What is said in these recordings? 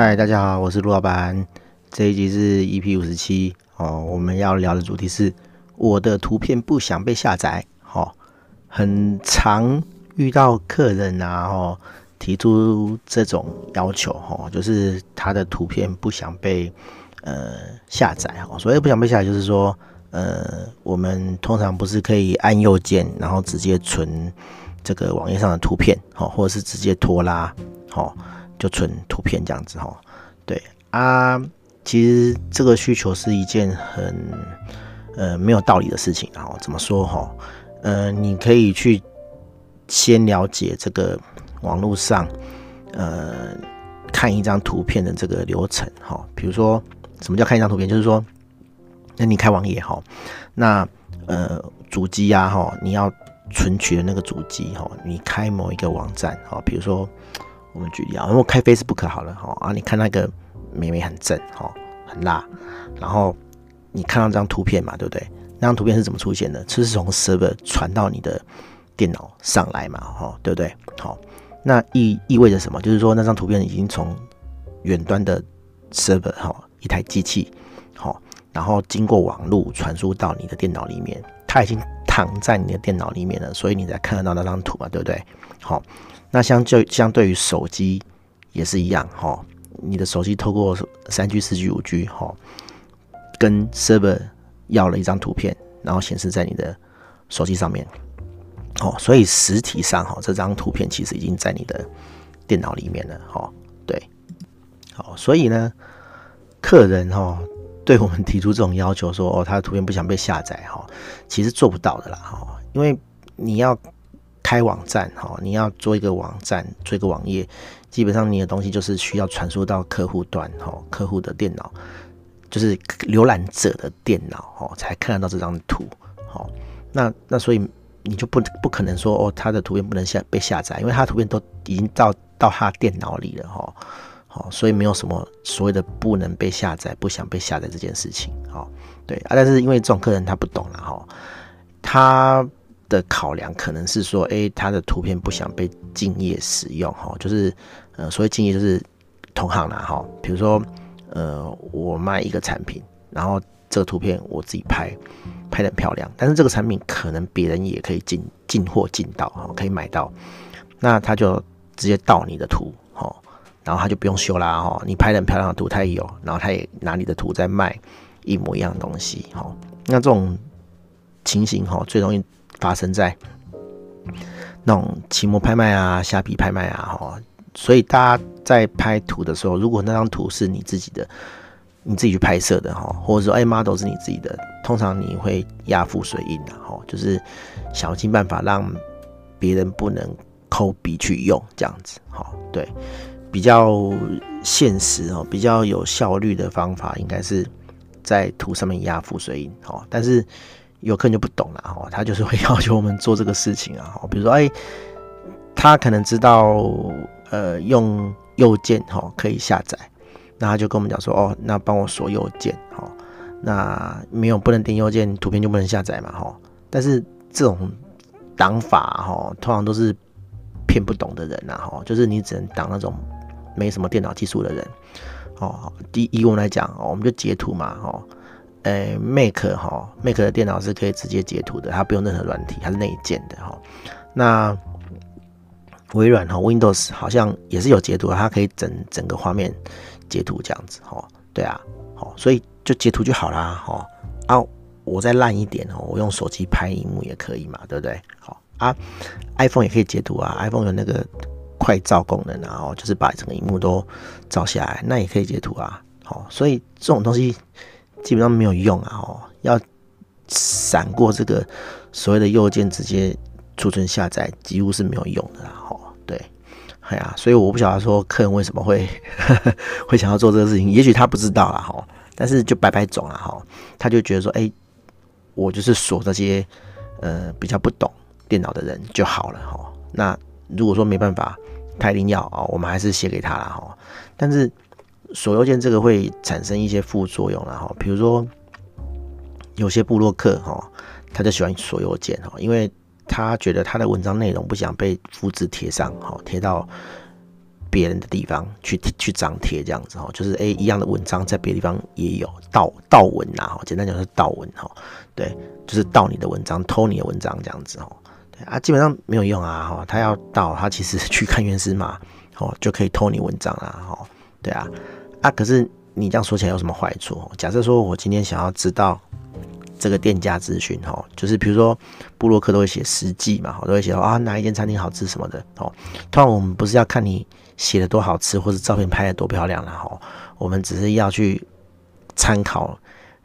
嗨，大家好，我是陆老板。这一集是 EP 五十七哦，我们要聊的主题是我的图片不想被下载。哦，很常遇到客人啊，哦，提出这种要求，哦，就是他的图片不想被呃下载。哦，所谓不想被下载，就是说，呃，我们通常不是可以按右键，然后直接存这个网页上的图片，哦，或者是直接拖拉，哦。就存图片这样子哈，对啊，其实这个需求是一件很呃没有道理的事情啊。怎么说哈？呃，你可以去先了解这个网络上呃看一张图片的这个流程哈。比如说，什么叫看一张图片？就是说，那你开网页哈，那呃主机呀哈，你要存取的那个主机哈，你开某一个网站哈，比如说。我们举例啊，如果开 Facebook 好了哈啊，你看那个美眉很正哈，很辣，然后你看到这张图片嘛，对不对？那张图片是怎么出现的？就是从 server 传到你的电脑上来嘛，哈，对不对？好，那意意味着什么？就是说那张图片已经从远端的 server 哈，一台机器好，然后经过网络传输到你的电脑里面，它已经躺在你的电脑里面了，所以你才看得到那张图嘛，对不对？好。那相对相对于手机也是一样哈，你的手机透过三 G、四 G、五 G 哈，跟 server 要了一张图片，然后显示在你的手机上面，哦，所以实体上哈，这张图片其实已经在你的电脑里面了哈，对，好，所以呢，客人哈对我们提出这种要求说哦，他的图片不想被下载哈，其实做不到的啦哈，因为你要。开网站哈，你要做一个网站，做一个网页，基本上你的东西就是需要传输到客户端哈，客户的电脑，就是浏览者的电脑哦，才看得到这张图。好，那那所以你就不不可能说哦，他的图片不能下被下载，因为他的图片都已经到到他电脑里了哈。好，所以没有什么所谓的不能被下载、不想被下载这件事情。好，对啊，但是因为这种客人他不懂了哈，他。的考量可能是说，哎，他的图片不想被竞业使用，哈，就是，呃，所谓竞业就是同行啦，哈，比如说，呃，我卖一个产品，然后这个图片我自己拍，拍得很漂亮，但是这个产品可能别人也可以进进货进到，哈，可以买到，那他就直接盗你的图，哈，然后他就不用修啦，哈，你拍得很漂亮的图他也有，然后他也拿你的图在卖一模一样的东西，哈，那这种情形，哈，最容易。发生在那种奇摩拍卖啊、虾皮拍卖啊，哈，所以大家在拍图的时候，如果那张图是你自己的，你自己去拍摄的哈，或者说哎，model 是你自己的，通常你会压附水印的哈，就是想尽办法让别人不能抠笔去用这样子，哈，对，比较现实哦，比较有效率的方法，应该是在图上面压附水印，哈，但是。有客人就不懂了哈，他就是会要求我们做这个事情啊，比如说哎，他可能知道呃用右键哈可以下载，那他就跟我们讲说哦，那帮我锁右键哈，那没有不能点右键，图片就不能下载嘛哈。但是这种挡法哈，通常都是骗不懂的人呐哈，就是你只能挡那种没什么电脑技术的人哦。第一，我们来讲，哦我们就截图嘛哈哈。呃，Mac 哈，Mac 的电脑是可以直接截图的，它不用任何软体，它是内建的哈。那微软哈，Windows 好像也是有截图，它可以整整个画面截图这样子哈。对啊，好，所以就截图就好啦哈。啊，我再烂一点哦，我用手机拍荧幕也可以嘛，对不对？好啊，iPhone 也可以截图啊，iPhone 有那个快照功能啊，哦，就是把整个荧幕都照下来，那也可以截图啊。好，所以这种东西。基本上没有用啊！哦，要闪过这个所谓的右键直接储存下载，几乎是没有用的啦！哦，对，哎呀，所以我不晓得说客人为什么会呵 呵会想要做这个事情，也许他不知道啦！哈，但是就摆摆种啊！哈，他就觉得说，哎，我就是锁这些呃比较不懂电脑的人就好了！哈，那如果说没办法，他一定要啊，我们还是写给他了！哈，但是。锁右键这个会产生一些副作用，然后比如说有些部落客哈，他就喜欢锁右键哈，因为他觉得他的文章内容不想被复制贴上哈，贴到别人的地方去去张贴这样子哈，就是诶、一样的文章在别的地方也有盗盗文呐哈，简单讲是盗文哈，对，就是盗你的文章，偷你的文章这样子哈，对啊，基本上没有用啊哈，他要盗他其实 去看原始码哦就可以偷你文章啦哈，对啊啊，可是你这样说起来有什么坏处？假设说我今天想要知道。这个店家资讯哈，就是比如说部落客都会写实际嘛，都会写啊哪一间餐厅好吃什么的哦。通常我们不是要看你写的多好吃，或者照片拍的多漂亮啦哈，我们只是要去参考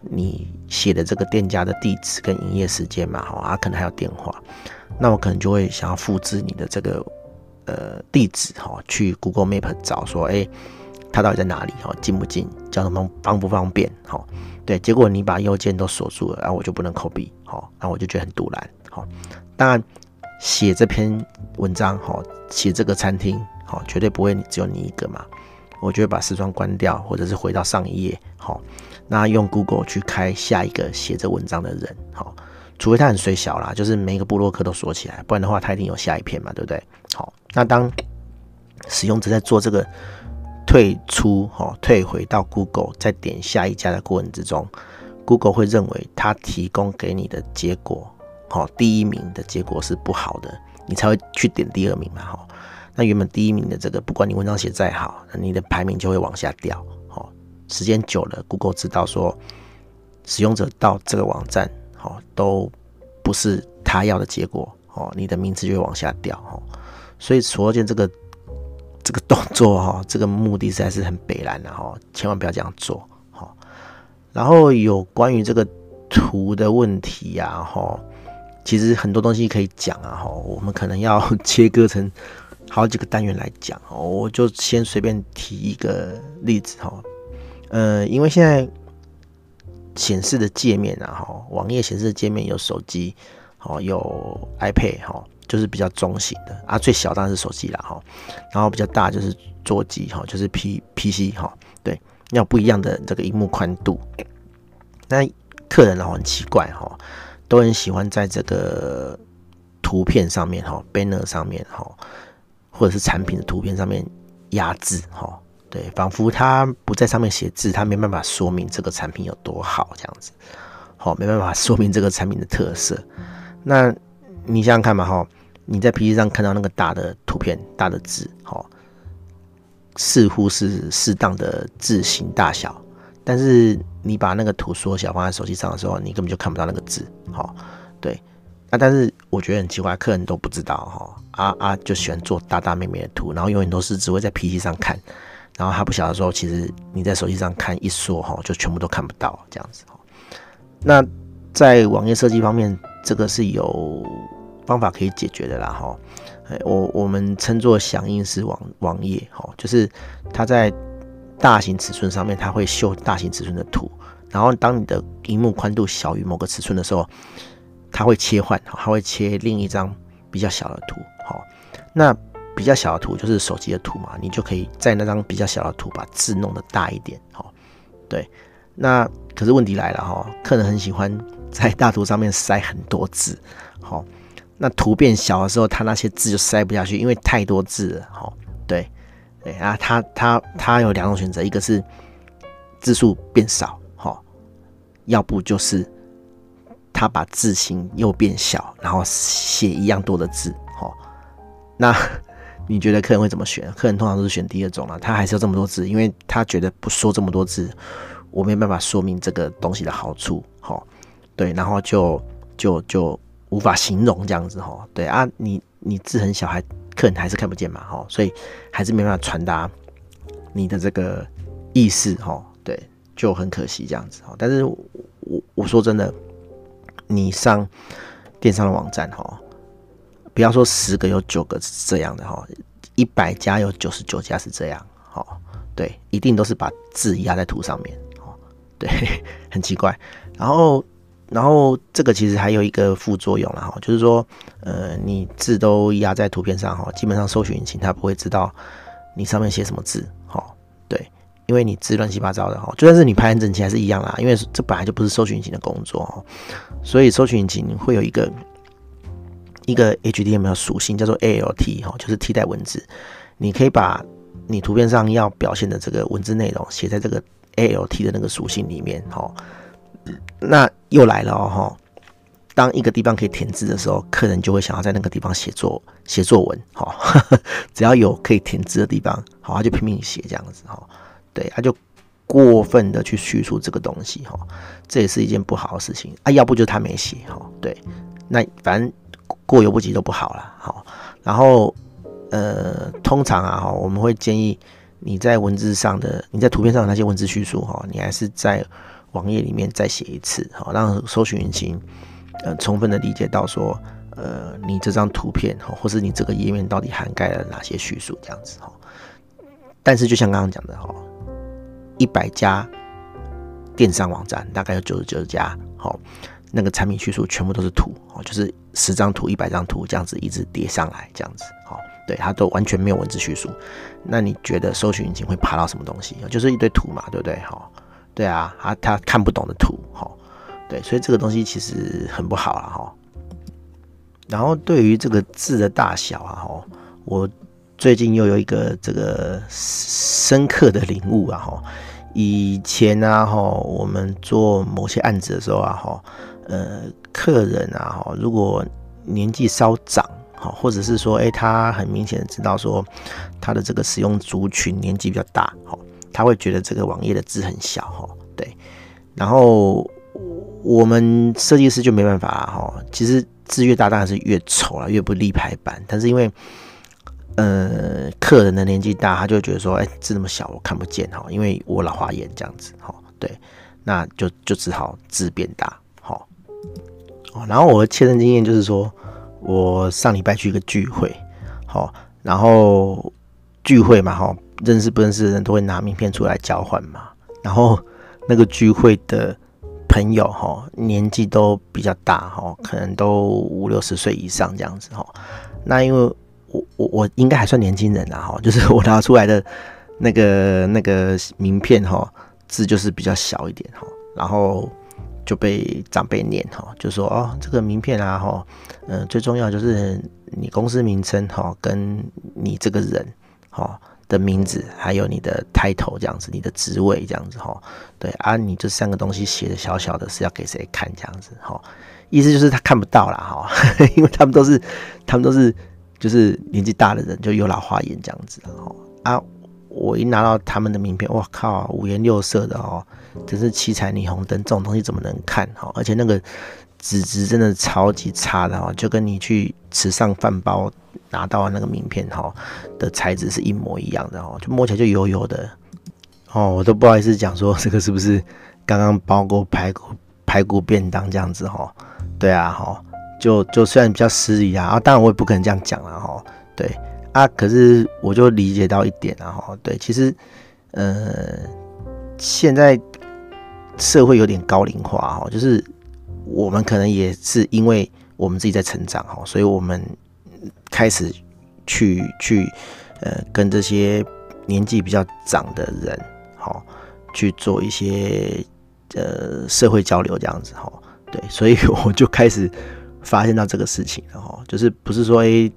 你写的这个店家的地址跟营业时间嘛哈，啊可能还有电话，那我可能就会想要复制你的这个呃地址哈，去 Google Map 找说哎。他到底在哪里？哈，近不近？交通方方不方便？哈，对。结果你把右键都锁住了，然后我就不能 copy，好，然后我就觉得很赌烂，好。当然，写这篇文章，哈，写这个餐厅，好，绝对不会只有你一个嘛。我就会把视窗关掉，或者是回到上一页，好，那用 Google 去开下一个写这文章的人，好，除非他很水小啦，就是每一个部落客都锁起来，不然的话他一定有下一篇嘛，对不对？好，那当使用者在做这个。退出哈，退回到 Google，再点下一家的过程之中，Google 会认为他提供给你的结果，哈，第一名的结果是不好的，你才会去点第二名嘛，哈。那原本第一名的这个，不管你文章写再好，你的排名就会往下掉，哈。时间久了，Google 知道说使用者到这个网站，哈，都不是他要的结果，哦，你的名字就会往下掉，哈。所以，所见这个。这个动作哈，这个目的实在是很北烂的哈，千万不要这样做哈。然后有关于这个图的问题呀哈，其实很多东西可以讲啊哈，我们可能要切割成好几个单元来讲哦。我就先随便提一个例子哈，呃，因为现在显示的界面啊哈，网页显示的界面有手机，哦，有 iPad 哈。就是比较中型的啊，最小当然是手机啦哈，然后比较大就是桌机哈，就是 P P C 哈，对，要不一样的这个荧幕宽度。那客人呢很奇怪哈，都很喜欢在这个图片上面哈，banner 上面哈，或者是产品的图片上面压字哈，对，仿佛他不在上面写字，他没办法说明这个产品有多好这样子，好，没办法说明这个产品的特色，那。你想想看嘛，哈，你在 PC 上看到那个大的图片、大的字，哈，似乎是适当的字形大小，但是你把那个图缩小放在手机上的时候，你根本就看不到那个字，哈，对，那但是我觉得很奇怪，客人都不知道，哈，啊啊，就喜欢做大大美美的图，然后永远都是只会在 PC 上看，然后他不晓得说，其实你在手机上看一缩，哈，就全部都看不到这样子，哈，那在网页设计方面，这个是有。方法可以解决的啦，哈，我我们称作响应式网网页，哈，就是它在大型尺寸上面，它会秀大型尺寸的图，然后当你的荧幕宽度小于某个尺寸的时候，它会切换，它会切另一张比较小的图，好，那比较小的图就是手机的图嘛，你就可以在那张比较小的图把字弄得大一点，好，对，那可是问题来了，哈，客人很喜欢在大图上面塞很多字，好。那图变小的时候，它那些字就塞不下去，因为太多字了。哈，对，对啊，它它它有两种选择，一个是字数变少，哈，要不就是它把字形又变小，然后写一样多的字，哈。那 你觉得客人会怎么选？客人通常都是选第二种了，他还是要这么多字，因为他觉得不说这么多字，我没有办法说明这个东西的好处，哈，对，然后就就就。无法形容这样子哈，对啊，你你字很小，还客人还是看不见嘛哈，所以还是没办法传达你的这个意思哈，对，就很可惜这样子哈。但是我我说真的，你上电商的网站哈，不要说十个有九个是这样的哈，一百家有九十九家是这样哈，对，一定都是把字压在图上面哦，对，很奇怪，然后。然后这个其实还有一个副作用了哈，就是说，呃，你字都压在图片上哈，基本上搜寻引擎它不会知道你上面写什么字哈，对，因为你字乱七八糟的哈，就算是你排很整齐还是一样啦，因为这本来就不是搜寻引擎的工作哈，所以搜寻引擎会有一个一个 HTML 属性叫做 ALT 哈，就是替代文字，你可以把你图片上要表现的这个文字内容写在这个 ALT 的那个属性里面，哈，那又来了哦，当一个地方可以填字的时候，客人就会想要在那个地方写作写作文，哈，只要有可以填字的地方，好，他就拼命写这样子，哈，对，他就过分的去叙述这个东西，哈，这也是一件不好的事情。啊，要不就他没写，哈，对，那反正过犹不及都不好了，好，然后。呃，通常啊，哈，我们会建议你在文字上的，你在图片上的那些文字叙述，哈，你还是在网页里面再写一次，好，让搜寻引擎呃充分的理解到说，呃，你这张图片，或是你这个页面到底涵盖了哪些叙述，这样子，哈。但是就像刚刚讲的，哈，一百家电商网站，大概有九十九家，好，那个产品叙述全部都是图，哦，就是十张图、一百张图这样子一直叠上来，这样子，好。对，它都完全没有文字叙述，那你觉得搜寻引擎会爬到什么东西？就是一堆图嘛，对不对？哈，对啊，他他看不懂的图，哈，对，所以这个东西其实很不好啊，哈。然后对于这个字的大小啊，哈，我最近又有一个这个深刻的领悟啊，哈。以前啊，哈，我们做某些案子的时候啊，哈，呃，客人啊，哈，如果年纪稍长。哈，或者是说，诶、欸，他很明显知道说，他的这个使用族群年纪比较大，哈，他会觉得这个网页的字很小，哈，对。然后我们设计师就没办法了，哈。其实字越大当然是越丑了，越不立排版。但是因为，呃，客人的年纪大，他就觉得说，诶、欸，字那么小，我看不见，哈，因为我老花眼这样子，哈，对。那就就只好字变大，好。哦，然后我的切身经验就是说。我上礼拜去一个聚会，好，然后聚会嘛，哈，认识不认识的人都会拿名片出来交换嘛。然后那个聚会的朋友，哈，年纪都比较大，哈，可能都五六十岁以上这样子，哈。那因为我我我应该还算年轻人啊，哈，就是我拿出来的那个那个名片，哈，字就是比较小一点，哈，然后。就被长辈念哈，就说哦，这个名片啊哈，嗯，最重要就是你公司名称哈，跟你这个人哈的名字，还有你的 title 这样子，你的职位这样子哈，对啊，你这三个东西写的小小的，是要给谁看这样子哈？意思就是他看不到啦哈，因为他们都是他们都是就是年纪大的人，就有老花眼这样子哈啊。我一拿到他们的名片，哇靠，五颜六色的哦，真是七彩霓虹灯，这种东西怎么能看哈？而且那个纸质真的超级差的哈，就跟你去池上饭包拿到那个名片哈的材质是一模一样的哦，就摸起来就油油的哦，我都不好意思讲说这个是不是刚刚包过排骨排骨便当这样子哈？对啊哈，就就虽然比较失礼啊，啊当然我也不可能这样讲了哈，对。啊，可是我就理解到一点啊，哈，对，其实，呃，现在社会有点高龄化哈，就是我们可能也是因为我们自己在成长哈，所以我们开始去去呃跟这些年纪比较长的人哈去做一些呃社会交流这样子哈，对，所以 我就开始发现到这个事情了哈，就是不是说诶。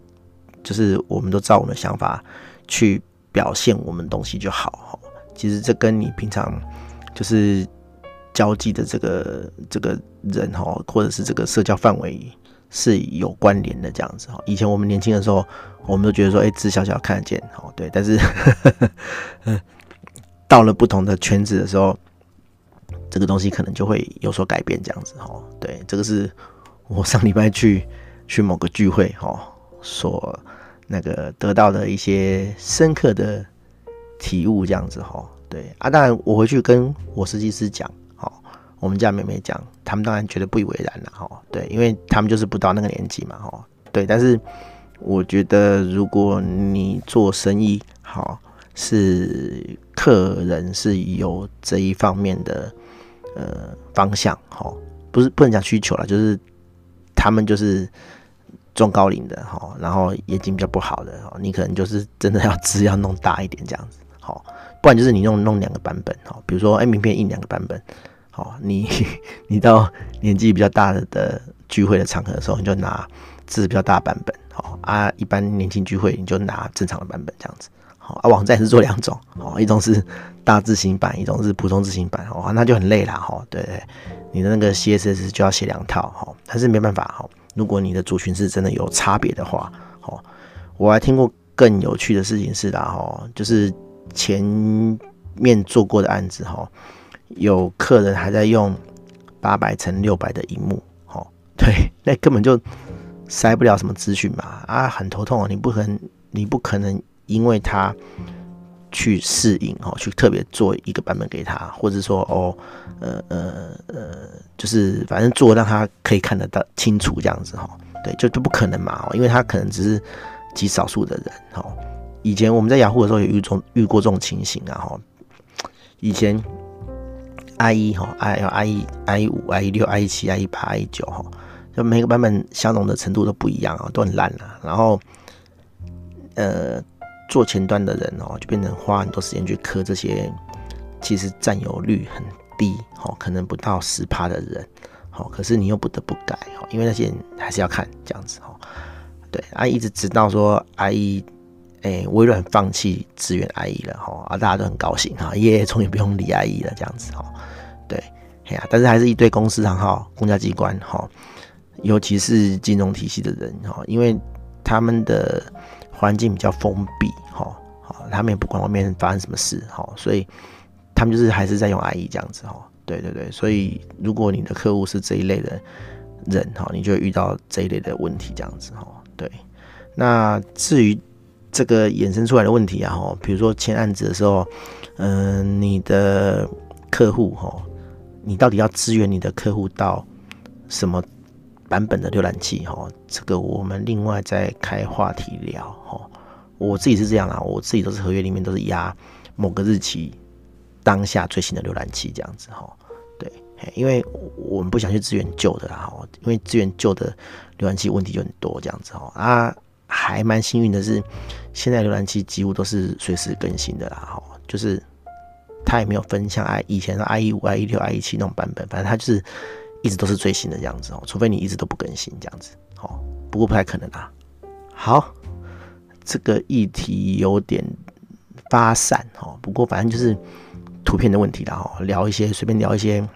就是我们都照我们的想法去表现我们东西就好，哈其实这跟你平常就是交际的这个这个人哈，或者是这个社交范围是有关联的这样子哈。以前我们年轻的时候，我们都觉得说，哎，字小小看得见，哦，对。但是，嗯，到了不同的圈子的时候，这个东西可能就会有所改变这样子哈。对，这个是我上礼拜去去某个聚会哈所。那个得到的一些深刻的体悟，这样子哈，对啊，当然我回去跟我设计师讲，我们家妹妹讲，他们当然觉得不以为然了哈，对，因为他们就是不到那个年纪嘛，哈，对，但是我觉得如果你做生意，好，是客人是有这一方面的呃方向，哈，不是不能讲需求了，就是他们就是。中高龄的哈，然后眼睛比较不好的哈，你可能就是真的要字要弄大一点这样子，好，不然就是你弄弄两个版本哈，比如说哎，名片印两个版本，哦，你 你到年纪比较大的的聚会的场合的时候，你就拿字比较大版本，好啊，一般年轻聚会你就拿正常的版本这样子，好啊，网站是做两种，哦，一种是大字型版，一种是普通字型版，哦，那就很累啦，哈，对对，你的那个 CSS 就要写两套，哈，但是没办法，哈，如果你的族群是真的有差别的话，哦，我还听过更有趣的事情是啦，哈，就是前面做过的案子，哈，有客人还在用八百乘六百的荧幕，哦，对，那根本就塞不了什么资讯嘛，啊，很头痛啊，你不可能，你不可能。因为他去适应哦，去特别做一个版本给他，或者说哦，呃呃呃，就是反正做让他可以看得到清楚这样子哈，对，就就不可能嘛，因为他可能只是极少数的人哈。以前我们在雅虎的时候有遇中遇过这种情形啊哈，以前 IE 哈，I IE IE 五 IE 六 IE 七 IE 八 IE 九哈，就每个版本相容的程度都不一样啊，都很烂了，然后呃。做前端的人哦，就变成花很多时间去磕这些，其实占有率很低，哦，可能不到十趴的人，好，可是你又不得不改，哦，因为那些人还是要看这样子，哦，对，啊，一直直到说 IE，哎，微软放弃支援 IE 了，哈，啊，大家都很高兴，哈，耶，终于不用理 IE 了，这样子，哈，对，哎呀，但是还是一堆公司行号、公家机关，哈，尤其是金融体系的人，哈，因为他们的。环境比较封闭，哈，好，他们也不管外面发生什么事，哈，所以他们就是还是在用 IE 这样子，哈，对对对，所以如果你的客户是这一类的人，哈，你就会遇到这一类的问题，这样子，哈，对。那至于这个衍生出来的问题啊，哈，比如说签案子的时候，嗯、你的客户，哈，你到底要支援你的客户到什么？版本的浏览器哈，这个我们另外再开话题聊哈。我自己是这样啦，我自己都是合约里面都是压某个日期当下最新的浏览器这样子哈。对，因为我们不想去支援旧的啦，因为支援旧的浏览器问题就很多这样子哈。啊，还蛮幸运的是，现在浏览器几乎都是随时更新的啦哈，就是它也没有分像 i 以前的 IE 五、IE 六、IE 七那种版本，反正它就是。一直都是最新的这样子哦，除非你一直都不更新这样子，哦，不过不太可能啊。好，这个议题有点发散哦，不过反正就是图片的问题啦哦，聊一些随便聊一些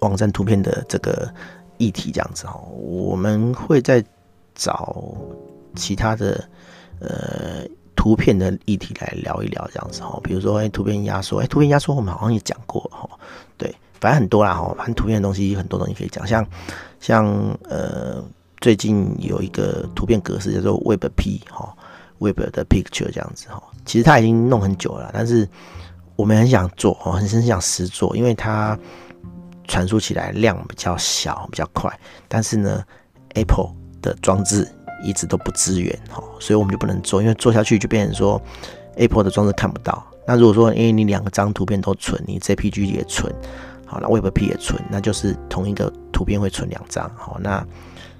网站图片的这个议题这样子哦，我们会再找其他的呃图片的议题来聊一聊这样子哦，比如说哎图片压缩，哎图片压缩我们好像也讲过哈，对。反正很多啦哈，反正图片的东西很多东西可以讲，像像呃最近有一个图片格式叫做 WebP 哈，Web 的 Picture 这样子哈，其实它已经弄很久了，但是我们很想做哦，很很想实做，因为它传输起来量比较小，比较快，但是呢 Apple 的装置一直都不支援哈，所以我们就不能做，因为做下去就变成说 Apple 的装置看不到。那如果说因为你两个张图片都存，你 JPG 也存。好，那 WebP 也存，那就是同一个图片会存两张，好，那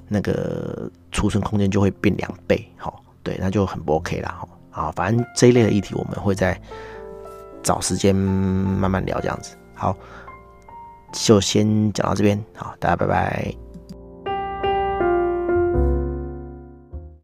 那个储存空间就会变两倍，好，对，那就很不 OK 啦，好，反正这一类的议题我们会再找时间慢慢聊，这样子，好，就先讲到这边，好，大家拜拜。